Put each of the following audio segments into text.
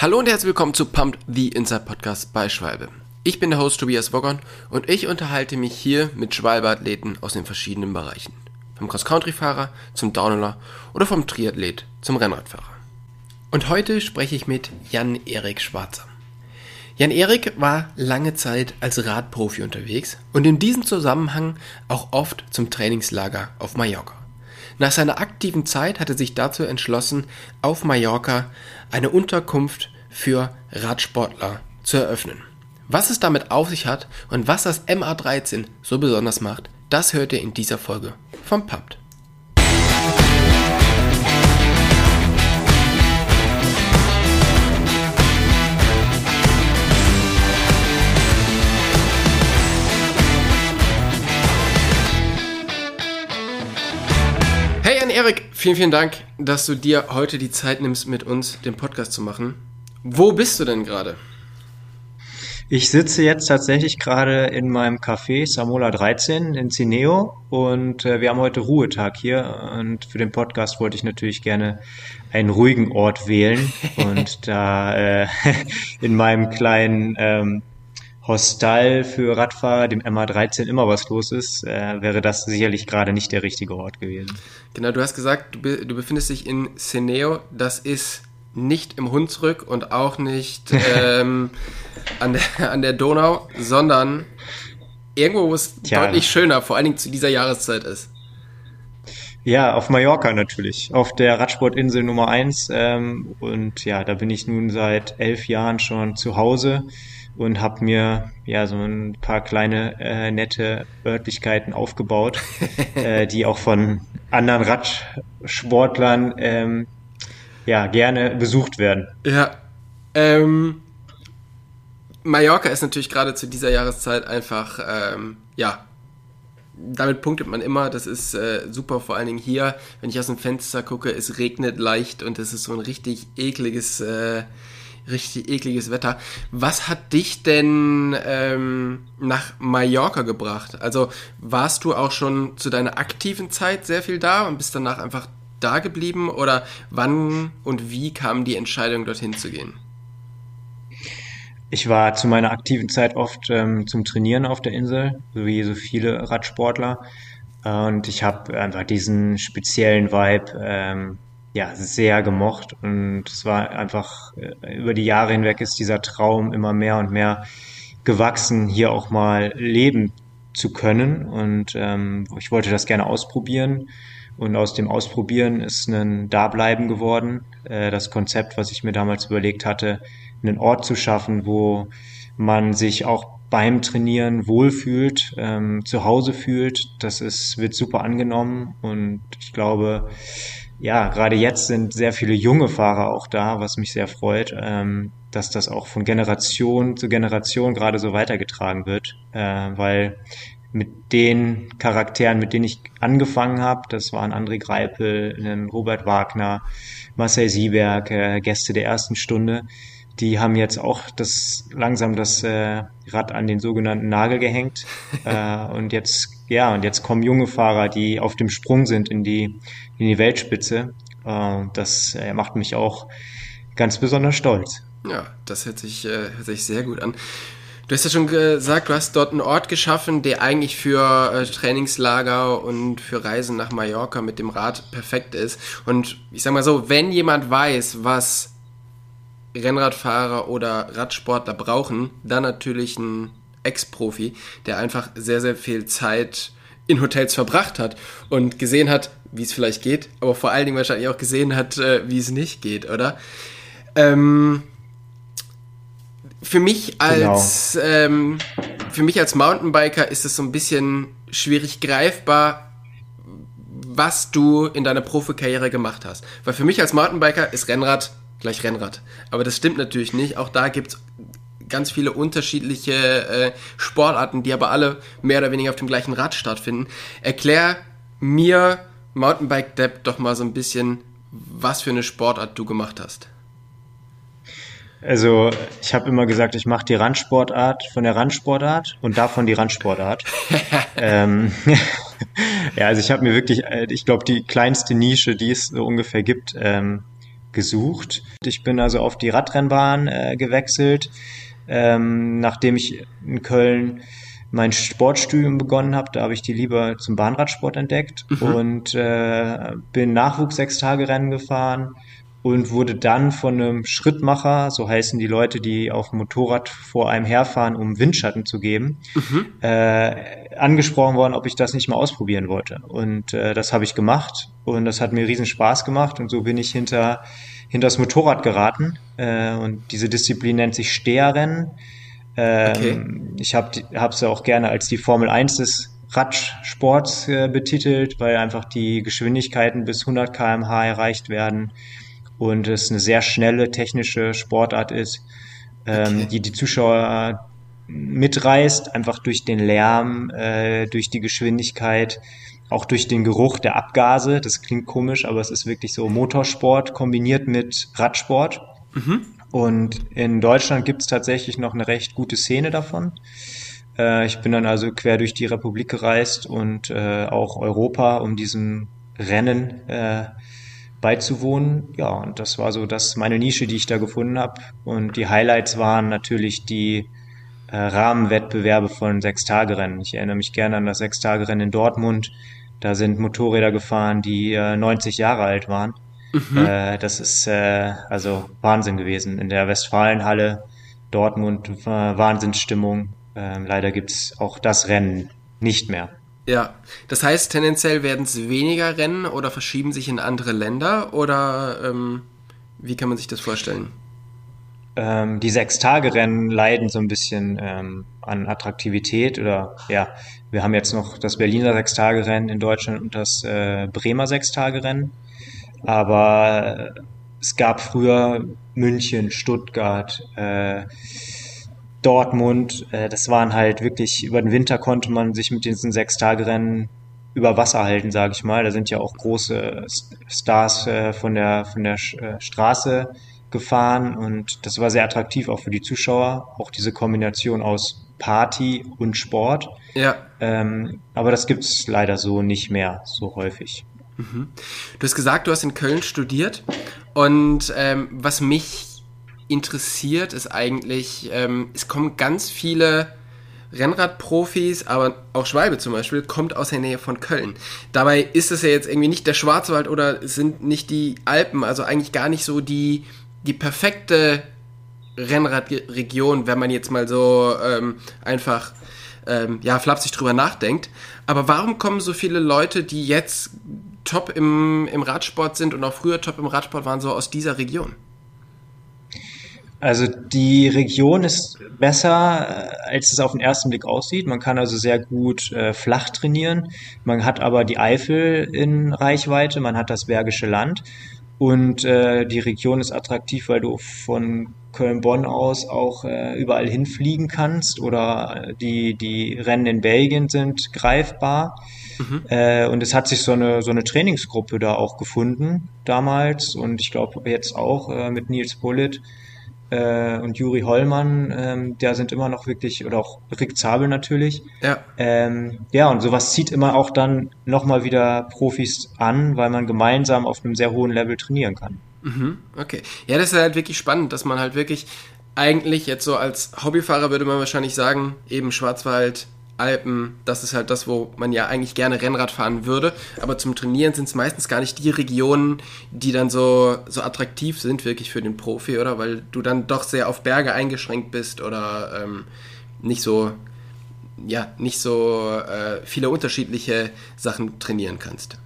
Hallo und herzlich willkommen zu Pumped the Inside Podcast bei Schwalbe. Ich bin der Host Tobias Woggon und ich unterhalte mich hier mit Schwalbe-Athleten aus den verschiedenen Bereichen. Vom Cross-Country-Fahrer zum Downhiller oder vom Triathlet zum Rennradfahrer. Und heute spreche ich mit Jan-Erik Schwarzer. Jan-Erik war lange Zeit als Radprofi unterwegs und in diesem Zusammenhang auch oft zum Trainingslager auf Mallorca. Nach seiner aktiven Zeit hat er sich dazu entschlossen, auf Mallorca eine Unterkunft für Radsportler zu eröffnen. Was es damit auf sich hat und was das MA13 so besonders macht, das hört ihr in dieser Folge vom Pumped. Erik, vielen, vielen Dank, dass du dir heute die Zeit nimmst, mit uns den Podcast zu machen. Wo bist du denn gerade? Ich sitze jetzt tatsächlich gerade in meinem Café Samola 13 in Cineo und äh, wir haben heute Ruhetag hier und für den Podcast wollte ich natürlich gerne einen ruhigen Ort wählen und da äh, in meinem kleinen ähm, Hostal für Radfahrer, dem MA13, immer was los ist, äh, wäre das sicherlich gerade nicht der richtige Ort gewesen. Genau, du hast gesagt, du, be du befindest dich in Seneo. Das ist nicht im Hunsrück und auch nicht ähm, an, der, an der Donau, sondern irgendwo, wo es Tja. deutlich schöner, vor allen Dingen zu dieser Jahreszeit ist. Ja, auf Mallorca natürlich, auf der Radsportinsel Nummer eins ähm, und ja, da bin ich nun seit elf Jahren schon zu Hause und habe mir ja so ein paar kleine äh, nette Örtlichkeiten aufgebaut, äh, die auch von anderen Radsportlern ähm, ja gerne besucht werden. Ja, ähm, Mallorca ist natürlich gerade zu dieser Jahreszeit einfach ähm, ja damit punktet man immer, das ist äh, super, vor allen Dingen hier, wenn ich aus dem Fenster gucke, es regnet leicht und es ist so ein richtig ekliges äh, richtig ekliges Wetter. Was hat dich denn ähm, nach Mallorca gebracht? Also warst du auch schon zu deiner aktiven Zeit sehr viel da und bist danach einfach da geblieben? Oder wann und wie kam die Entscheidung, dorthin zu gehen? Ich war zu meiner aktiven Zeit oft ähm, zum Trainieren auf der Insel, so wie so viele Radsportler. Und ich habe einfach diesen speziellen Vibe ähm, ja, sehr gemocht und es war einfach äh, über die Jahre hinweg ist dieser Traum immer mehr und mehr gewachsen, hier auch mal leben zu können und ähm, ich wollte das gerne ausprobieren und aus dem Ausprobieren ist ein Dableiben geworden. Äh, das Konzept, was ich mir damals überlegt hatte, einen Ort zu schaffen, wo man sich auch beim Trainieren wohlfühlt, ähm, zu Hause fühlt. Das ist, wird super angenommen und ich glaube, ja, gerade jetzt sind sehr viele junge Fahrer auch da, was mich sehr freut, ähm, dass das auch von Generation zu Generation gerade so weitergetragen wird, äh, weil mit den Charakteren, mit denen ich angefangen habe, das waren André Greipel, Robert Wagner, Marcel Sieberg, äh, Gäste der ersten Stunde, die haben jetzt auch das langsam das äh, Rad an den sogenannten Nagel gehängt äh, und jetzt ja und jetzt kommen junge Fahrer, die auf dem Sprung sind in die in die Weltspitze. Äh, das äh, macht mich auch ganz besonders stolz. Ja, das hört sich, äh, hört sich sehr gut an. Du hast ja schon gesagt, du hast dort einen Ort geschaffen, der eigentlich für Trainingslager und für Reisen nach Mallorca mit dem Rad perfekt ist. Und ich sag mal so, wenn jemand weiß, was Rennradfahrer oder Radsportler brauchen, dann natürlich ein Ex-Profi, der einfach sehr, sehr viel Zeit in Hotels verbracht hat und gesehen hat, wie es vielleicht geht, aber vor allen Dingen wahrscheinlich auch gesehen hat, äh, wie es nicht geht, oder? Ähm, für mich als genau. ähm, für mich als Mountainbiker ist es so ein bisschen schwierig greifbar, was du in deiner Profikarriere gemacht hast. Weil für mich als Mountainbiker ist Rennrad gleich Rennrad. Aber das stimmt natürlich nicht. Auch da gibt es ganz viele unterschiedliche äh, Sportarten, die aber alle mehr oder weniger auf dem gleichen Rad stattfinden. Erklär mir Mountainbike Depp doch mal so ein bisschen, was für eine Sportart du gemacht hast. Also ich habe immer gesagt, ich mache die Randsportart von der Randsportart und davon die Randsportart. ähm, ja, also ich habe mir wirklich, äh, ich glaube, die kleinste Nische, die es so ungefähr gibt, ähm, gesucht. Ich bin also auf die Radrennbahn äh, gewechselt, ähm, nachdem ich in Köln mein Sportstudium begonnen habe, da habe ich die Liebe zum Bahnradsport entdeckt mhm. und äh, bin Nachwuchs sechs Tage Rennen gefahren und wurde dann von einem Schrittmacher, so heißen die Leute, die auf dem Motorrad vor einem herfahren, um Windschatten zu geben, mhm. äh, angesprochen worden, ob ich das nicht mal ausprobieren wollte. Und äh, das habe ich gemacht und das hat mir riesen Spaß gemacht und so bin ich hinter hinter das Motorrad geraten äh, und diese Disziplin nennt sich Steherrennen. Ähm, okay. Ich habe habe es ja auch gerne als die Formel 1 des Radsports äh, betitelt, weil einfach die Geschwindigkeiten bis 100 km/h erreicht werden und es eine sehr schnelle technische Sportart ist, ähm, okay. die die Zuschauer mitreißt, einfach durch den Lärm, äh, durch die Geschwindigkeit, auch durch den Geruch der Abgase. Das klingt komisch, aber es ist wirklich so Motorsport kombiniert mit Radsport. Mhm. Und in Deutschland gibt es tatsächlich noch eine recht gute Szene davon. Äh, ich bin dann also quer durch die Republik gereist und äh, auch Europa, um diesem Rennen äh, beizuwohnen. Ja, und das war so das meine Nische, die ich da gefunden habe. Und die Highlights waren natürlich die äh, Rahmenwettbewerbe von Sechstagerennen. Ich erinnere mich gerne an das Sechstagerennen in Dortmund. Da sind Motorräder gefahren, die äh, 90 Jahre alt waren. Mhm. Äh, das ist äh, also Wahnsinn gewesen. In der Westfalenhalle Dortmund äh, Wahnsinnsstimmung. Äh, leider gibt's auch das Rennen nicht mehr. Ja, das heißt, tendenziell werden es weniger Rennen oder verschieben sich in andere Länder oder ähm, wie kann man sich das vorstellen? Ähm, die Sechs-Tage-Rennen leiden so ein bisschen ähm, an Attraktivität oder ja, wir haben jetzt noch das Berliner Sechs-Tage-Rennen in Deutschland und das äh, Bremer Sechs-Tage-Rennen, aber es gab früher München, Stuttgart, äh, Dortmund, äh, das waren halt wirklich, über den Winter konnte man sich mit diesen Sechs-Tage-Rennen über Wasser halten, sage ich mal. Da sind ja auch große Stars äh, von der, von der äh, Straße gefahren und das war sehr attraktiv auch für die Zuschauer, auch diese Kombination aus Party und Sport. Ja. Ähm, aber das gibt's leider so nicht mehr so häufig. Mhm. Du hast gesagt, du hast in Köln studiert und ähm, was mich interessiert, ist eigentlich, ähm, es kommen ganz viele Rennradprofis, aber auch Schwalbe zum Beispiel, kommt aus der Nähe von Köln. Dabei ist es ja jetzt irgendwie nicht der Schwarzwald oder sind nicht die Alpen, also eigentlich gar nicht so die, die perfekte Rennradregion, wenn man jetzt mal so ähm, einfach ähm, ja, flapsig drüber nachdenkt. Aber warum kommen so viele Leute, die jetzt top im, im Radsport sind und auch früher top im Radsport waren, so aus dieser Region? Also die Region ist besser, äh, als es auf den ersten Blick aussieht. Man kann also sehr gut äh, flach trainieren. Man hat aber die Eifel in Reichweite, man hat das Bergische Land und äh, die Region ist attraktiv, weil du von Köln-Bonn aus auch äh, überall hinfliegen kannst oder die, die Rennen in Belgien sind greifbar. Mhm. Äh, und es hat sich so eine, so eine Trainingsgruppe da auch gefunden damals und ich glaube jetzt auch äh, mit Nils Bullitt äh, und Juri Hollmann, ähm, der sind immer noch wirklich, oder auch Rick Zabel natürlich. Ja. Ähm, ja, und sowas zieht immer auch dann nochmal wieder Profis an, weil man gemeinsam auf einem sehr hohen Level trainieren kann. Mhm, okay. Ja, das ist halt wirklich spannend, dass man halt wirklich eigentlich jetzt so als Hobbyfahrer würde man wahrscheinlich sagen, eben Schwarzwald, Alpen, das ist halt das, wo man ja eigentlich gerne Rennrad fahren würde. Aber zum Trainieren sind es meistens gar nicht die Regionen, die dann so, so attraktiv sind, wirklich für den Profi, oder? Weil du dann doch sehr auf Berge eingeschränkt bist oder ähm, nicht so, ja, nicht so äh, viele unterschiedliche Sachen trainieren kannst.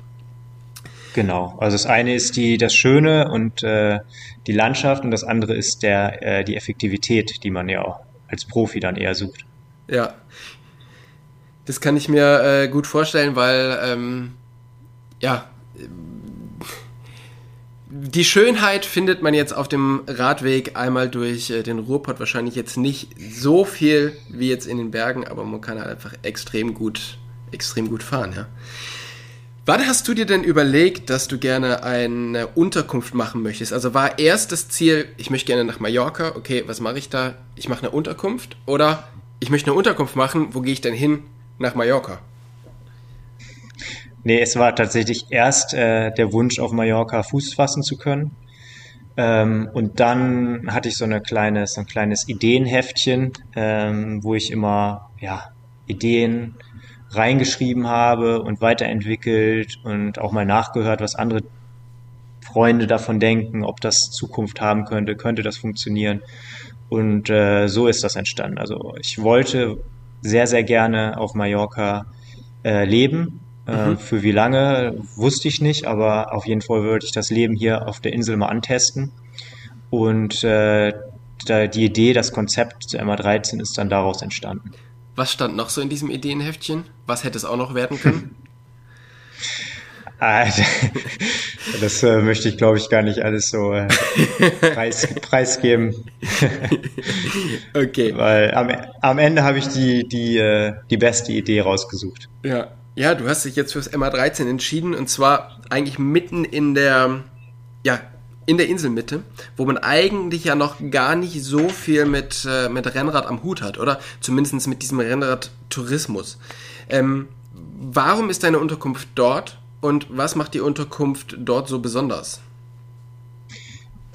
Genau. Also das eine ist die, das Schöne und äh, die Landschaft und das andere ist der, äh, die Effektivität, die man ja auch als Profi dann eher sucht. Ja, das kann ich mir äh, gut vorstellen, weil ähm, ja die Schönheit findet man jetzt auf dem Radweg einmal durch äh, den Ruhrpott wahrscheinlich jetzt nicht so viel wie jetzt in den Bergen, aber man kann halt einfach extrem gut, extrem gut fahren, ja. Wann hast du dir denn überlegt, dass du gerne eine Unterkunft machen möchtest? Also war erst das Ziel, ich möchte gerne nach Mallorca, okay, was mache ich da? Ich mache eine Unterkunft oder ich möchte eine Unterkunft machen, wo gehe ich denn hin? Nach Mallorca? Nee, es war tatsächlich erst äh, der Wunsch, auf Mallorca Fuß fassen zu können. Ähm, und dann hatte ich so eine kleine, so ein kleines Ideenheftchen, ähm, wo ich immer ja, Ideen reingeschrieben habe und weiterentwickelt und auch mal nachgehört, was andere Freunde davon denken, ob das Zukunft haben könnte, könnte das funktionieren. Und äh, so ist das entstanden. Also ich wollte sehr, sehr gerne auf Mallorca äh, leben. Äh, mhm. Für wie lange, wusste ich nicht, aber auf jeden Fall wollte ich das Leben hier auf der Insel mal antesten. Und äh, da, die Idee, das Konzept zu MA13 ist dann daraus entstanden. Was stand noch so in diesem Ideenheftchen? Was hätte es auch noch werden können? Ah, das äh, möchte ich, glaube ich, gar nicht alles so äh, preis, preisgeben. okay. Weil am, am Ende habe ich die, die, äh, die beste Idee rausgesucht. Ja. Ja, du hast dich jetzt fürs MA13 entschieden und zwar eigentlich mitten in der, ja, in der Inselmitte, wo man eigentlich ja noch gar nicht so viel mit, äh, mit Rennrad am Hut hat, oder? Zumindest mit diesem Rennradtourismus. Ähm, warum ist deine Unterkunft dort und was macht die Unterkunft dort so besonders?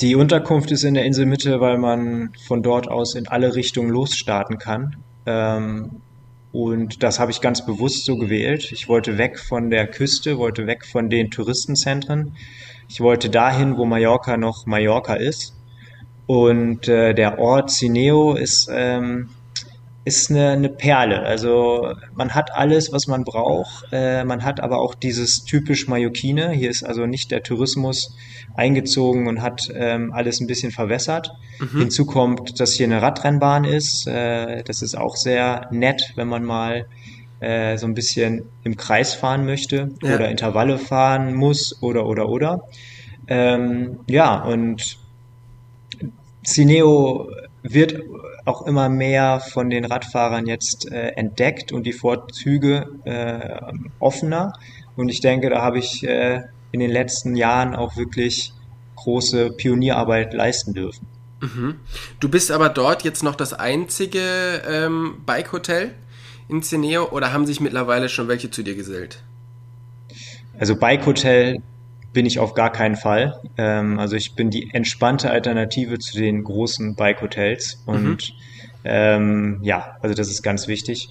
Die Unterkunft ist in der Inselmitte, weil man von dort aus in alle Richtungen losstarten kann. Ähm, und das habe ich ganz bewusst so gewählt. Ich wollte weg von der Küste, wollte weg von den Touristenzentren ich wollte dahin, wo Mallorca noch Mallorca ist. Und äh, der Ort Cineo ist, ähm, ist eine, eine Perle. Also man hat alles, was man braucht. Äh, man hat aber auch dieses typisch Mallorquine. Hier ist also nicht der Tourismus eingezogen und hat ähm, alles ein bisschen verwässert. Mhm. Hinzu kommt, dass hier eine Radrennbahn ist. Äh, das ist auch sehr nett, wenn man mal äh, so ein bisschen im Kreis fahren möchte ja. oder Intervalle fahren muss oder oder oder. Ähm, ja, und Cineo wird auch immer mehr von den Radfahrern jetzt äh, entdeckt und die Vorzüge äh, offener. Und ich denke, da habe ich äh, in den letzten Jahren auch wirklich große Pionierarbeit leisten dürfen. Mhm. Du bist aber dort jetzt noch das einzige ähm, Bike-Hotel? in Ceneo oder haben sich mittlerweile schon welche zu dir gesellt? Also Bike Hotel bin ich auf gar keinen Fall. Ähm, also ich bin die entspannte Alternative zu den großen Bike Hotels und mhm. ähm, ja, also das ist ganz wichtig.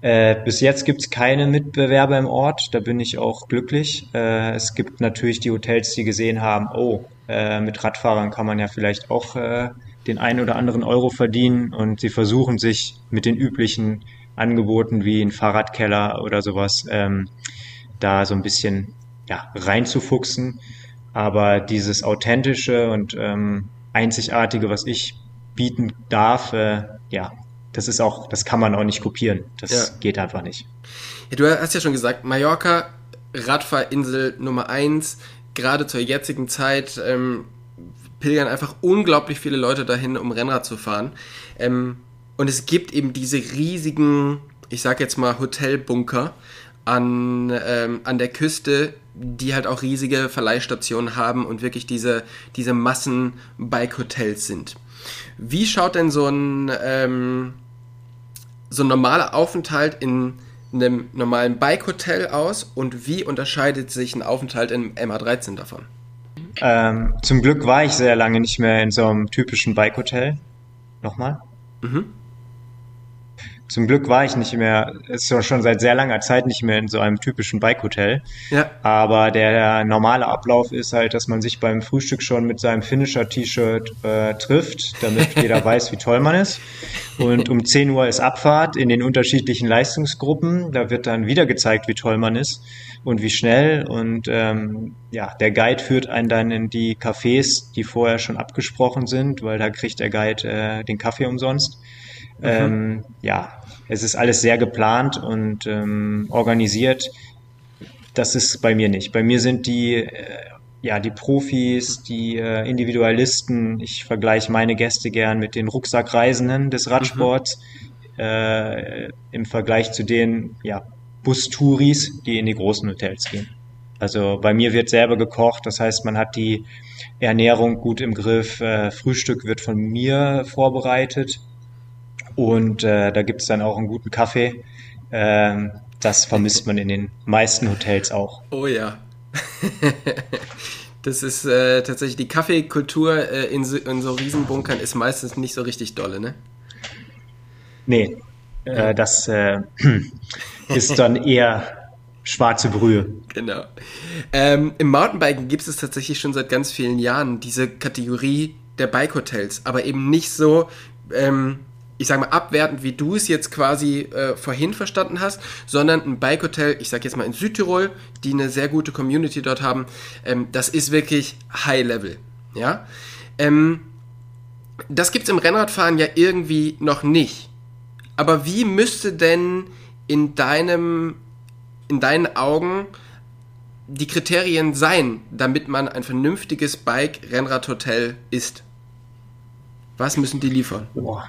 Äh, bis jetzt gibt es keine Mitbewerber im Ort, da bin ich auch glücklich. Äh, es gibt natürlich die Hotels, die gesehen haben, oh, äh, mit Radfahrern kann man ja vielleicht auch äh, den einen oder anderen Euro verdienen und sie versuchen sich mit den üblichen Angeboten wie ein Fahrradkeller oder sowas, ähm, da so ein bisschen ja, reinzufuchsen. Aber dieses authentische und ähm, einzigartige, was ich bieten darf, äh, ja, das ist auch, das kann man auch nicht kopieren. Das ja. geht einfach nicht. Ja, du hast ja schon gesagt, Mallorca, Radfahrinsel Nummer eins, gerade zur jetzigen Zeit ähm, pilgern einfach unglaublich viele Leute dahin, um Rennrad zu fahren. Ähm, und es gibt eben diese riesigen, ich sag jetzt mal Hotelbunker an, ähm, an der Küste, die halt auch riesige Verleihstationen haben und wirklich diese, diese Massen-Bike-Hotels sind. Wie schaut denn so ein, ähm, so ein normaler Aufenthalt in einem normalen Bike-Hotel aus und wie unterscheidet sich ein Aufenthalt im MA13 davon? Ähm, zum Glück war ich sehr lange nicht mehr in so einem typischen Bike-Hotel. Nochmal? Mhm. Zum Glück war ich nicht mehr, ist schon seit sehr langer Zeit nicht mehr in so einem typischen Bike-Hotel. Ja. Aber der normale Ablauf ist halt, dass man sich beim Frühstück schon mit seinem Finisher-T-Shirt äh, trifft, damit jeder weiß, wie toll man ist. Und um 10 Uhr ist Abfahrt in den unterschiedlichen Leistungsgruppen. Da wird dann wieder gezeigt, wie toll man ist und wie schnell. Und ähm, ja, der Guide führt einen dann in die Cafés, die vorher schon abgesprochen sind, weil da kriegt der Guide äh, den Kaffee umsonst. Mhm. Ähm, ja, es ist alles sehr geplant und ähm, organisiert. Das ist bei mir nicht. Bei mir sind die, äh, ja, die Profis, die äh, Individualisten. Ich vergleiche meine Gäste gern mit den Rucksackreisenden des Radsports mhm. äh, im Vergleich zu den, ja, Bustouris, die in die großen Hotels gehen. Also bei mir wird selber gekocht, das heißt, man hat die Ernährung gut im Griff. Äh, Frühstück wird von mir vorbereitet. Und äh, da gibt es dann auch einen guten Kaffee. Ähm, das vermisst man in den meisten Hotels auch. Oh ja. Das ist äh, tatsächlich die Kaffeekultur äh, in, so, in so Riesenbunkern ist meistens nicht so richtig dolle, ne? Nee, äh, das äh, ist dann eher schwarze Brühe. Genau. Ähm, Im Mountainbiken gibt es tatsächlich schon seit ganz vielen Jahren diese Kategorie der Bike-Hotels, aber eben nicht so, ähm, ich sage mal, abwertend, wie du es jetzt quasi äh, vorhin verstanden hast, sondern ein Bike-Hotel, ich sage jetzt mal in Südtirol, die eine sehr gute Community dort haben, ähm, das ist wirklich High-Level. Ja. Ähm, das gibt es im Rennradfahren ja irgendwie noch nicht. Aber wie müsste denn in deinem, in deinen Augen die Kriterien sein, damit man ein vernünftiges Bike-Rennradhotel ist? Was müssen die liefern? Boah.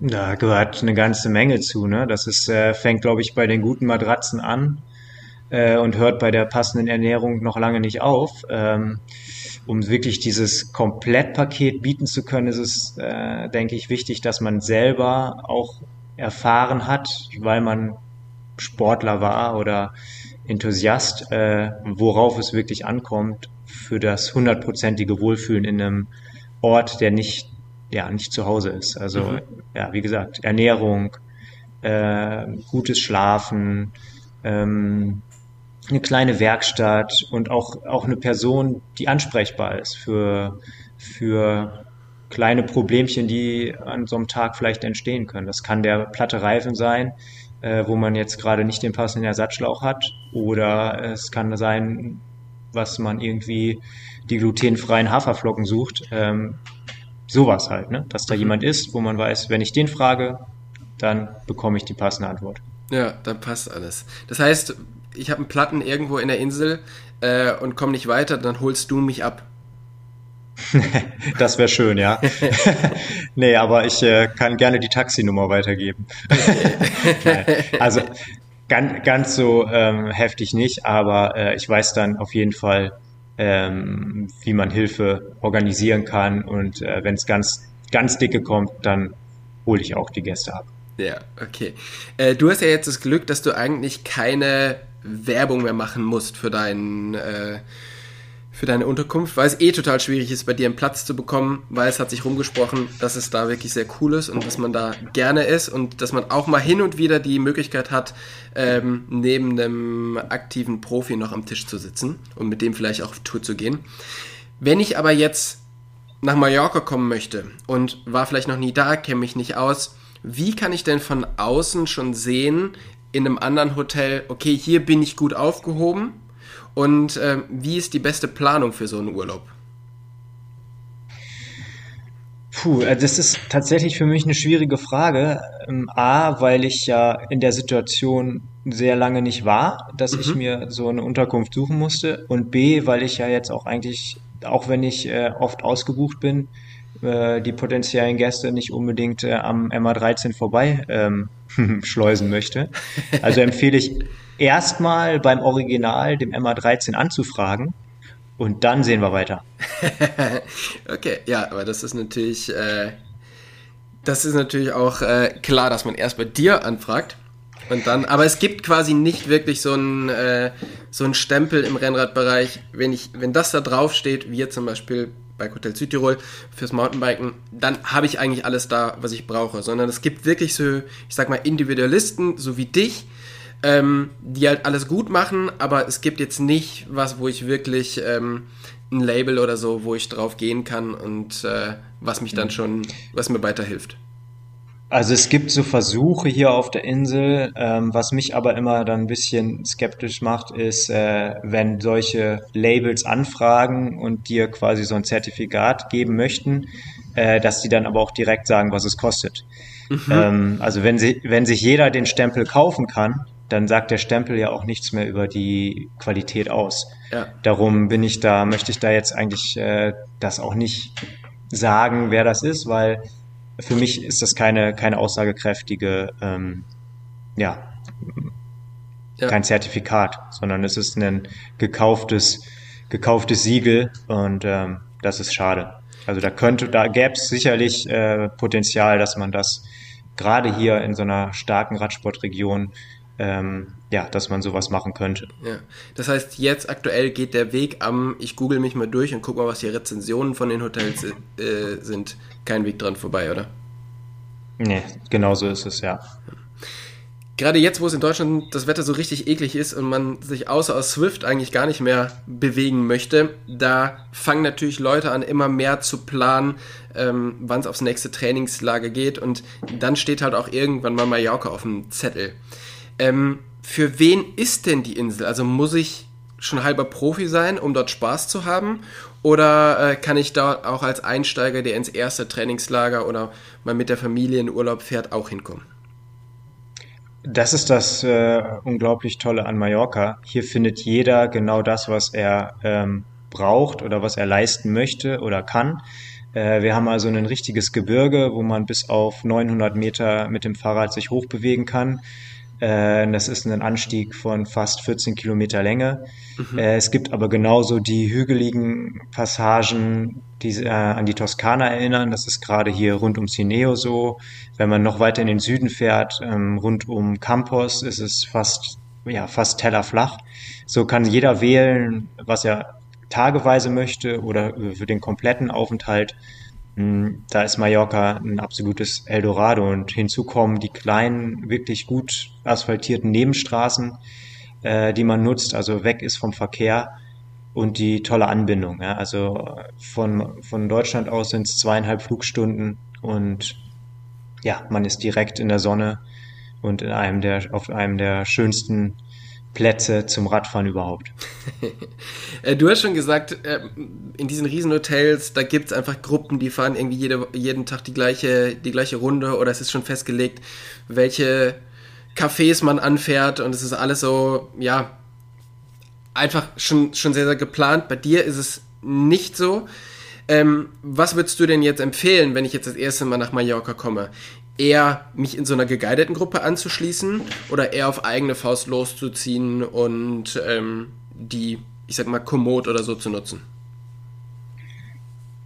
Da gehört eine ganze Menge zu. Ne? Das ist, äh, fängt, glaube ich, bei den guten Matratzen an äh, und hört bei der passenden Ernährung noch lange nicht auf. Ähm, um wirklich dieses Komplettpaket bieten zu können, ist es, äh, denke ich, wichtig, dass man selber auch erfahren hat, weil man Sportler war oder Enthusiast, äh, worauf es wirklich ankommt für das hundertprozentige Wohlfühlen in einem Ort, der nicht, ja, nicht zu Hause ist. Also, mhm. ja, wie gesagt, Ernährung, äh, gutes Schlafen, ähm, eine kleine Werkstatt und auch, auch eine Person, die ansprechbar ist für, für kleine Problemchen, die an so einem Tag vielleicht entstehen können. Das kann der platte Reifen sein, äh, wo man jetzt gerade nicht den passenden Ersatzschlauch hat, oder es kann sein, was man irgendwie die glutenfreien Haferflocken sucht. Ähm, sowas halt, ne? Dass da mhm. jemand ist, wo man weiß, wenn ich den frage, dann bekomme ich die passende Antwort. Ja, dann passt alles. Das heißt, ich habe einen Platten irgendwo in der Insel äh, und komme nicht weiter, dann holst du mich ab. das wäre schön, ja. nee, aber ich äh, kann gerne die Taxinummer weitergeben. also ganz, ganz so ähm, heftig nicht, aber äh, ich weiß dann auf jeden Fall, ähm, wie man Hilfe organisieren kann und äh, wenn es ganz, ganz dicke kommt, dann hole ich auch die Gäste ab. Ja, okay. Äh, du hast ja jetzt das Glück, dass du eigentlich keine Werbung mehr machen musst für deinen äh, für deine Unterkunft, weil es eh total schwierig ist, bei dir einen Platz zu bekommen, weil es hat sich rumgesprochen, dass es da wirklich sehr cool ist und dass man da gerne ist und dass man auch mal hin und wieder die Möglichkeit hat, ähm, neben einem aktiven Profi noch am Tisch zu sitzen und mit dem vielleicht auch auf Tour zu gehen. Wenn ich aber jetzt nach Mallorca kommen möchte und war vielleicht noch nie da, kenne mich nicht aus, wie kann ich denn von außen schon sehen, in einem anderen Hotel, okay, hier bin ich gut aufgehoben und äh, wie ist die beste Planung für so einen Urlaub? Puh, äh, das ist tatsächlich für mich eine schwierige Frage. Ähm, A, weil ich ja in der Situation sehr lange nicht war, dass mhm. ich mir so eine Unterkunft suchen musste. Und B, weil ich ja jetzt auch eigentlich, auch wenn ich äh, oft ausgebucht bin, äh, die potenziellen Gäste nicht unbedingt äh, am MA13 vorbei ähm, schleusen möchte. Also empfehle ich erstmal beim Original, dem MA13, anzufragen und dann sehen wir weiter. okay, ja, aber das ist natürlich, äh, das ist natürlich auch äh, klar, dass man erst bei dir anfragt. Und dann, aber es gibt quasi nicht wirklich so einen, äh, so Stempel im Rennradbereich. Wenn ich, wenn das da drauf steht, wie jetzt zum Beispiel Bike Hotel Südtirol fürs Mountainbiken, dann habe ich eigentlich alles da, was ich brauche. Sondern es gibt wirklich so, ich sag mal, Individualisten, so wie dich, ähm, die halt alles gut machen, aber es gibt jetzt nicht was, wo ich wirklich ähm, ein Label oder so, wo ich drauf gehen kann und äh, was mich dann schon, was mir weiterhilft. Also es gibt so Versuche hier auf der Insel, ähm, was mich aber immer dann ein bisschen skeptisch macht, ist, äh, wenn solche Labels anfragen und dir quasi so ein Zertifikat geben möchten, äh, dass die dann aber auch direkt sagen, was es kostet. Mhm. Ähm, also wenn, sie, wenn sich jeder den Stempel kaufen kann, dann sagt der Stempel ja auch nichts mehr über die Qualität aus. Ja. Darum bin ich da, möchte ich da jetzt eigentlich äh, das auch nicht sagen, wer das ist, weil für mich ist das keine, keine aussagekräftige, ähm, ja, ja, kein Zertifikat, sondern es ist ein gekauftes, gekauftes Siegel und ähm, das ist schade. Also da könnte, da gäbe es sicherlich äh, Potenzial, dass man das gerade hier in so einer starken Radsportregion ähm, ja, dass man sowas machen könnte. Ja. Das heißt, jetzt aktuell geht der Weg am, ich google mich mal durch und guck mal, was die Rezensionen von den Hotels äh, sind, kein Weg dran vorbei, oder? Nee, genau so ist es, ja. Gerade jetzt, wo es in Deutschland das Wetter so richtig eklig ist und man sich außer aus Swift eigentlich gar nicht mehr bewegen möchte, da fangen natürlich Leute an, immer mehr zu planen, ähm, wann es aufs nächste Trainingslager geht und dann steht halt auch irgendwann mal Mallorca auf dem Zettel. Ähm, für wen ist denn die Insel? Also muss ich schon halber Profi sein, um dort Spaß zu haben? Oder äh, kann ich da auch als Einsteiger, der ins erste Trainingslager oder mal mit der Familie in Urlaub fährt, auch hinkommen? Das ist das äh, unglaublich Tolle an Mallorca. Hier findet jeder genau das, was er ähm, braucht oder was er leisten möchte oder kann. Äh, wir haben also ein richtiges Gebirge, wo man bis auf 900 Meter mit dem Fahrrad sich hochbewegen kann. Äh, das ist ein Anstieg von fast 14 Kilometer Länge. Mhm. Äh, es gibt aber genauso die hügeligen Passagen, die äh, an die Toskana erinnern. Das ist gerade hier rund um Cineo so. Wenn man noch weiter in den Süden fährt, ähm, rund um Campos, ist es fast, ja, fast tellerflach. So kann jeder wählen, was er tageweise möchte oder für den kompletten Aufenthalt. Hm, da ist Mallorca ein absolutes Eldorado und hinzu kommen die kleinen, wirklich gut asphaltierten Nebenstraßen, äh, die man nutzt, also weg ist vom Verkehr und die tolle Anbindung. Ja. Also von, von Deutschland aus sind es zweieinhalb Flugstunden und ja, man ist direkt in der Sonne und in einem der, auf einem der schönsten Plätze zum Radfahren überhaupt. Äh, du hast schon gesagt, äh, in diesen Riesenhotels, da gibt es einfach Gruppen, die fahren irgendwie jede, jeden Tag die gleiche, die gleiche Runde oder es ist schon festgelegt, welche Cafés man anfährt und es ist alles so, ja, einfach schon, schon sehr, sehr geplant. Bei dir ist es nicht so. Ähm, was würdest du denn jetzt empfehlen, wenn ich jetzt das erste Mal nach Mallorca komme? Eher mich in so einer geguideten Gruppe anzuschließen oder eher auf eigene Faust loszuziehen und ähm, die, ich sag mal, Komoot oder so zu nutzen?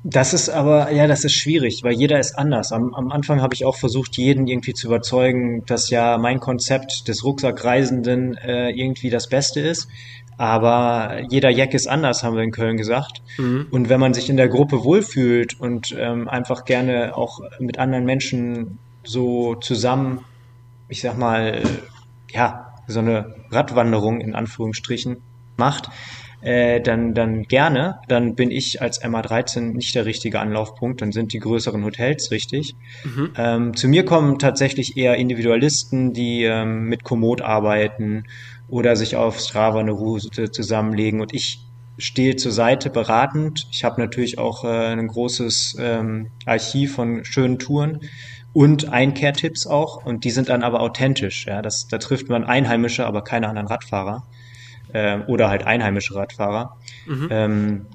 Das ist aber, ja, das ist schwierig, weil jeder ist anders. Am, am Anfang habe ich auch versucht, jeden irgendwie zu überzeugen, dass ja mein Konzept des Rucksackreisenden äh, irgendwie das Beste ist. Aber jeder Jack ist anders, haben wir in Köln gesagt. Mhm. Und wenn man sich in der Gruppe wohlfühlt und ähm, einfach gerne auch mit anderen Menschen so zusammen, ich sag mal, ja, so eine Radwanderung in Anführungsstrichen macht, äh, dann, dann gerne, dann bin ich als MA13 nicht der richtige Anlaufpunkt, dann sind die größeren Hotels richtig. Mhm. Ähm, zu mir kommen tatsächlich eher Individualisten, die ähm, mit Komoot arbeiten oder sich auf Strava eine Route zusammenlegen und ich stehe zur Seite beratend. Ich habe natürlich auch äh, ein großes ähm, Archiv von schönen Touren und Einkehrtipps auch und die sind dann aber authentisch. Ja, das, da trifft man Einheimische, aber keine anderen Radfahrer äh, oder halt einheimische Radfahrer. Mhm. Ähm,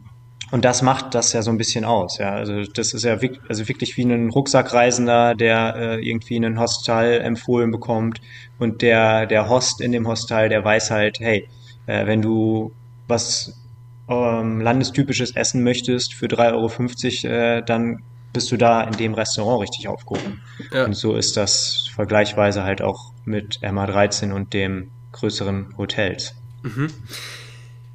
und das macht das ja so ein bisschen aus. Ja, also das ist ja wirklich, also wirklich wie ein Rucksackreisender, der äh, irgendwie einen Hostel empfohlen bekommt und der der Host in dem Hostel, der weiß halt, hey, äh, wenn du was ähm, landestypisches essen möchtest für 3,50 Euro, äh, dann bist du da in dem Restaurant richtig aufgehoben. Ja. Und so ist das vergleichsweise halt auch mit MA13 und dem größeren Hotels. Mhm.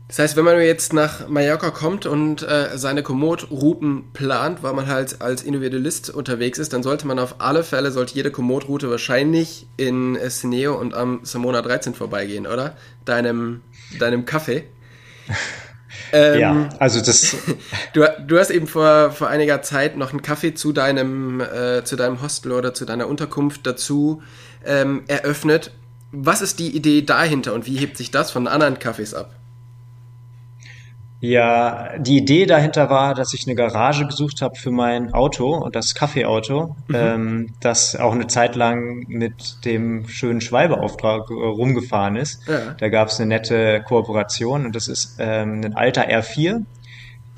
Das heißt, wenn man jetzt nach Mallorca kommt und äh, seine Komoot-Routen plant, weil man halt als Individualist unterwegs ist, dann sollte man auf alle Fälle, sollte jede Komoot-Route wahrscheinlich in Sineo und am Samona 13 vorbeigehen, oder? Deinem, deinem Kaffee. Ähm, ja, also das. Du, du hast eben vor, vor einiger Zeit noch einen Kaffee zu deinem, äh, zu deinem Hostel oder zu deiner Unterkunft dazu ähm, eröffnet. Was ist die Idee dahinter und wie hebt sich das von anderen Kaffees ab? Ja, die Idee dahinter war, dass ich eine Garage gesucht habe für mein Auto, das Kaffeeauto, mhm. ähm, das auch eine Zeit lang mit dem schönen Schwalbeauftrag äh, rumgefahren ist. Ja. Da gab es eine nette Kooperation und das ist ähm, ein alter R4,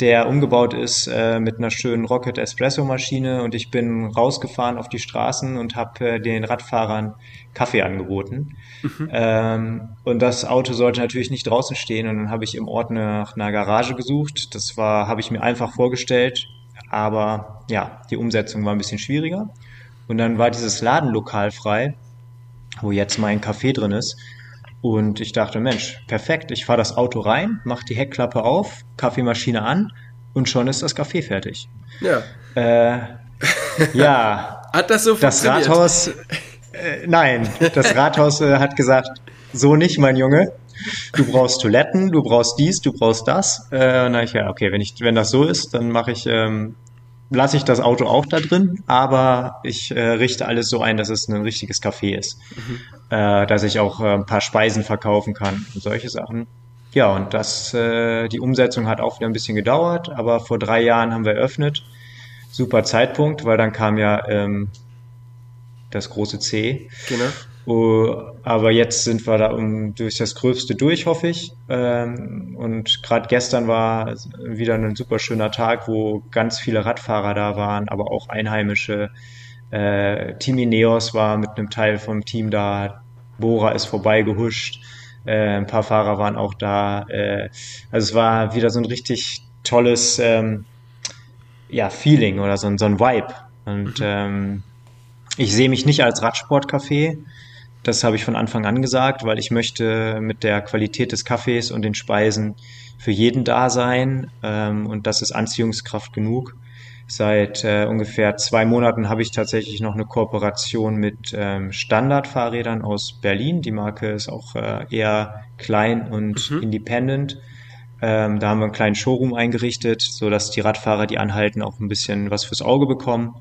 der umgebaut ist äh, mit einer schönen Rocket Espresso Maschine und ich bin rausgefahren auf die Straßen und habe äh, den Radfahrern Kaffee angeboten. Mhm. Ähm, und das Auto sollte natürlich nicht draußen stehen und dann habe ich im Ort nach einer Garage gesucht. Das war, habe ich mir einfach vorgestellt, aber ja, die Umsetzung war ein bisschen schwieriger. Und dann war dieses Ladenlokal frei, wo jetzt mein Café drin ist. Und ich dachte, Mensch, perfekt, ich fahre das Auto rein, mache die Heckklappe auf, Kaffeemaschine an und schon ist das Kaffee fertig. Ja. Äh, ja. Hat das so funktioniert? Das Rathaus, äh, nein, das Rathaus äh, hat gesagt, so nicht, mein Junge. Du brauchst Toiletten, du brauchst dies, du brauchst das. Äh, na ich ja, okay, wenn ich, wenn das so ist, dann mache ich, ähm, lasse ich das Auto auch da drin, aber ich äh, richte alles so ein, dass es ein richtiges Café ist, mhm. äh, dass ich auch äh, ein paar Speisen verkaufen kann und solche Sachen. Ja, und das, äh, die Umsetzung hat auch wieder ein bisschen gedauert, aber vor drei Jahren haben wir eröffnet. Super Zeitpunkt, weil dann kam ja ähm, das große C. Genau. Uh, aber jetzt sind wir da um, durch das Gröbste durch, hoffe ich. Ähm, und gerade gestern war wieder ein super schöner Tag, wo ganz viele Radfahrer da waren, aber auch Einheimische. Äh, Team Ineos war mit einem Teil vom Team da. Bora ist vorbeigehuscht. Äh, ein paar Fahrer waren auch da. Äh, also es war wieder so ein richtig tolles ähm, ja, Feeling oder so, so ein Vibe. Und mhm. ähm, ich sehe mich nicht als Radsportcafé. Das habe ich von Anfang an gesagt, weil ich möchte mit der Qualität des Kaffees und den Speisen für jeden da sein. Ähm, und das ist Anziehungskraft genug. Seit äh, ungefähr zwei Monaten habe ich tatsächlich noch eine Kooperation mit ähm, Standardfahrrädern aus Berlin. Die Marke ist auch äh, eher klein und mhm. independent. Ähm, da haben wir einen kleinen Showroom eingerichtet, so dass die Radfahrer, die anhalten, auch ein bisschen was fürs Auge bekommen.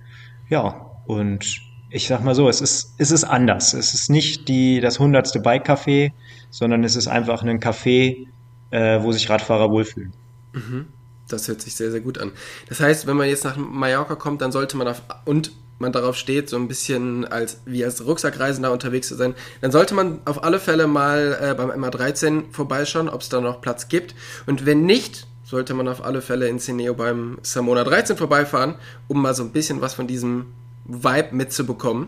Ja, und ich sag mal so, es ist, es ist anders. Es ist nicht die, das hundertste Bike-Café, sondern es ist einfach ein Café, äh, wo sich Radfahrer wohlfühlen. Mhm. Das hört sich sehr, sehr gut an. Das heißt, wenn man jetzt nach Mallorca kommt, dann sollte man auf, und man darauf steht, so ein bisschen als, wie als Rucksackreisender unterwegs zu sein, dann sollte man auf alle Fälle mal äh, beim MA13 vorbeischauen, ob es da noch Platz gibt. Und wenn nicht, sollte man auf alle Fälle in Cineo beim Samona 13 vorbeifahren, um mal so ein bisschen was von diesem Vibe mitzubekommen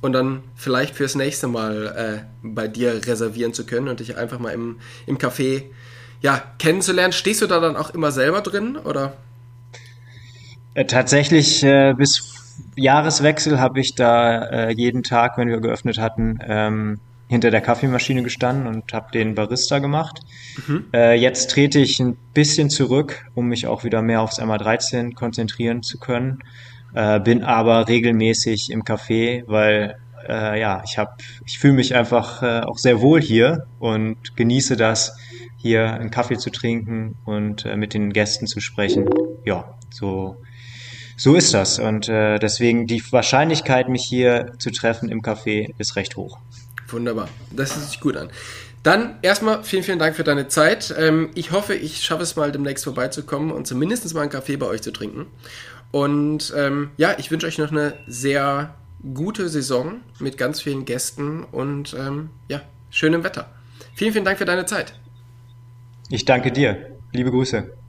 und dann vielleicht fürs nächste Mal äh, bei dir reservieren zu können und dich einfach mal im, im Café ja, kennenzulernen. Stehst du da dann auch immer selber drin oder? Äh, tatsächlich äh, bis Jahreswechsel habe ich da äh, jeden Tag, wenn wir geöffnet hatten, ähm, hinter der Kaffeemaschine gestanden und habe den Barista gemacht. Mhm. Äh, jetzt trete ich ein bisschen zurück, um mich auch wieder mehr aufs MA13 konzentrieren zu können äh, bin aber regelmäßig im Café, weil äh, ja, ich habe, ich fühle mich einfach äh, auch sehr wohl hier und genieße das, hier einen Kaffee zu trinken und äh, mit den Gästen zu sprechen. Ja, so so ist das und äh, deswegen die Wahrscheinlichkeit, mich hier zu treffen im Café, ist recht hoch. Wunderbar, das hört sich gut an. Dann erstmal vielen, vielen Dank für deine Zeit. Ähm, ich hoffe, ich schaffe es mal demnächst vorbeizukommen und zumindest mal einen Kaffee bei euch zu trinken. Und ähm, ja, ich wünsche euch noch eine sehr gute Saison mit ganz vielen Gästen und ähm, ja, schönem Wetter. Vielen, vielen Dank für deine Zeit. Ich danke dir. Liebe Grüße.